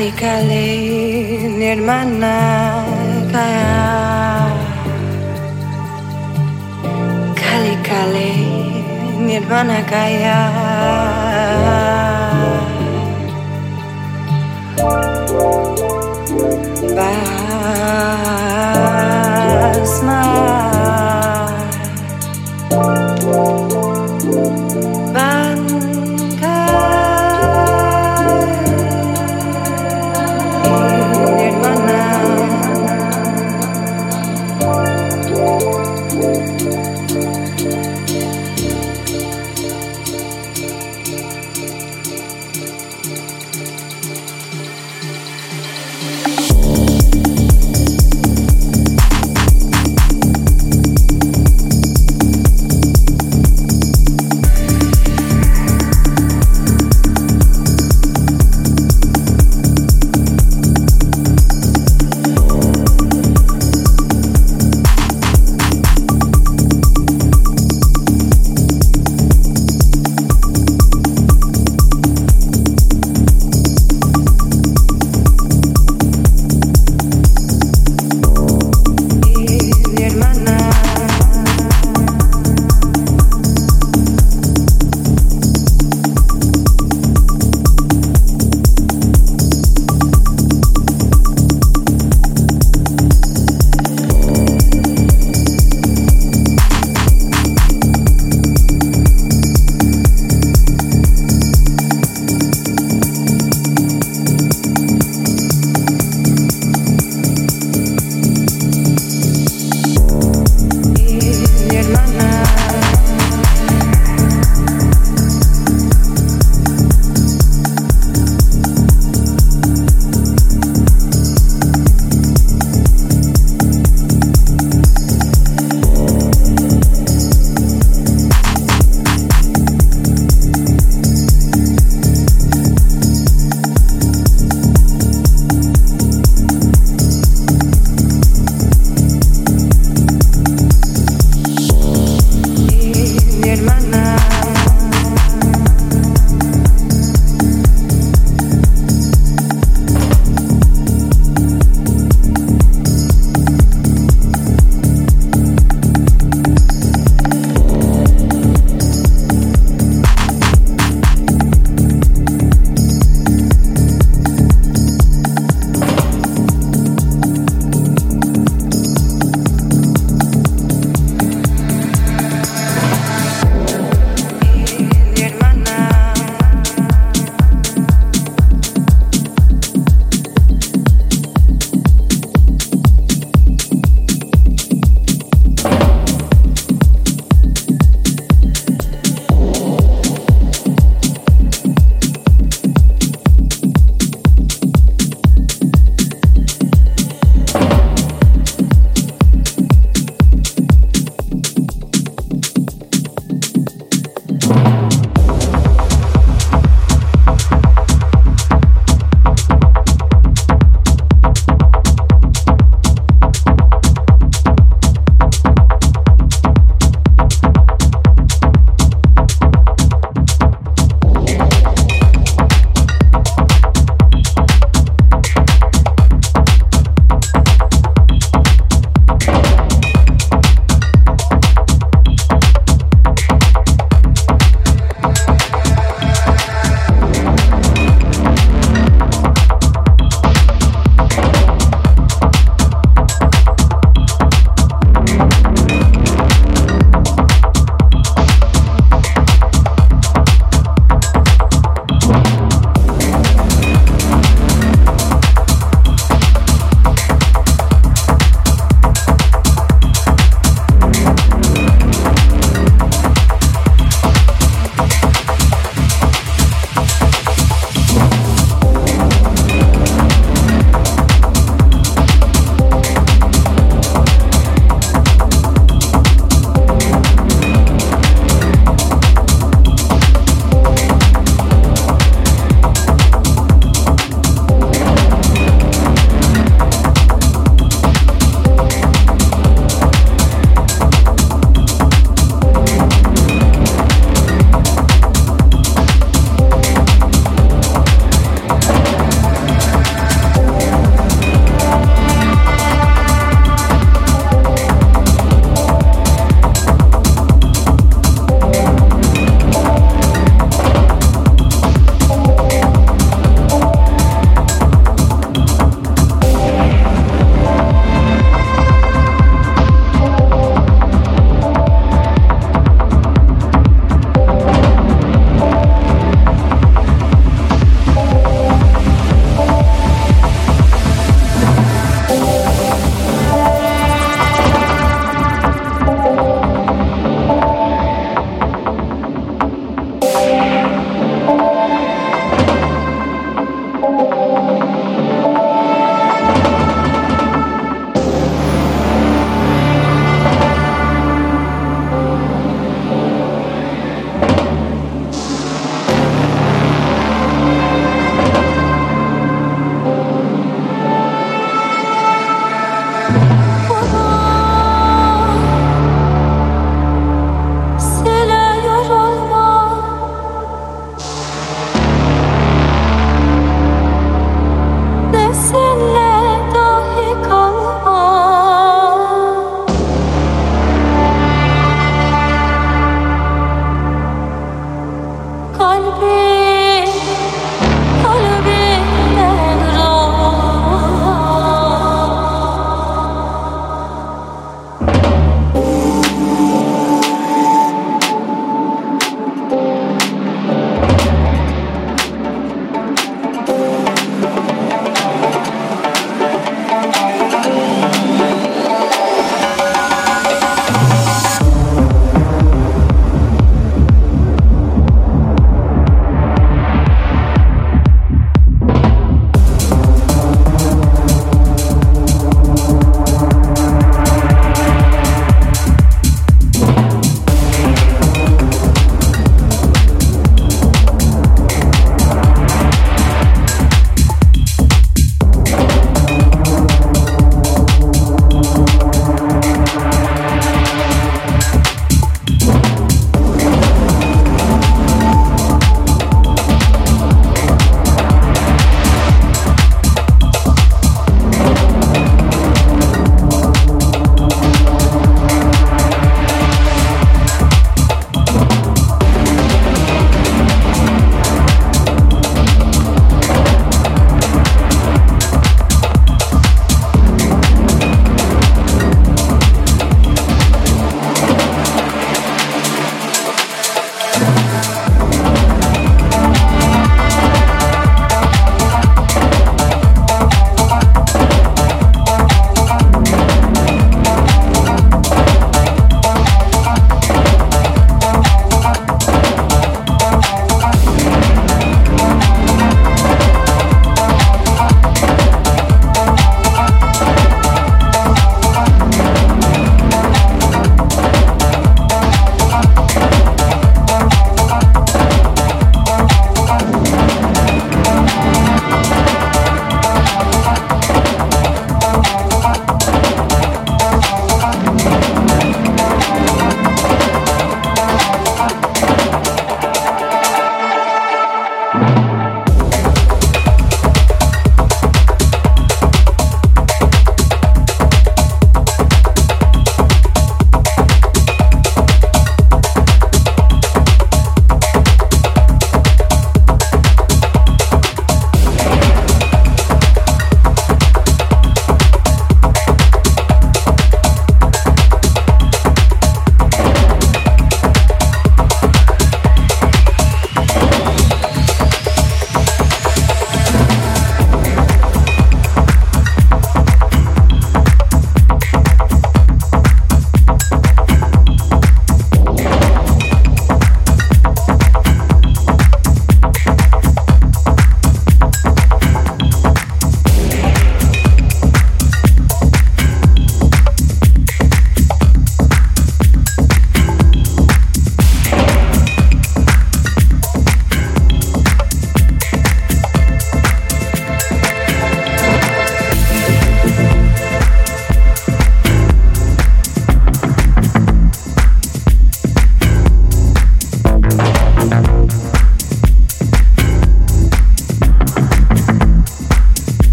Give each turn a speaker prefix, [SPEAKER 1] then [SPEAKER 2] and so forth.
[SPEAKER 1] Kali kali nirmana kaya. Kali nirmana kaya. Basma. Basma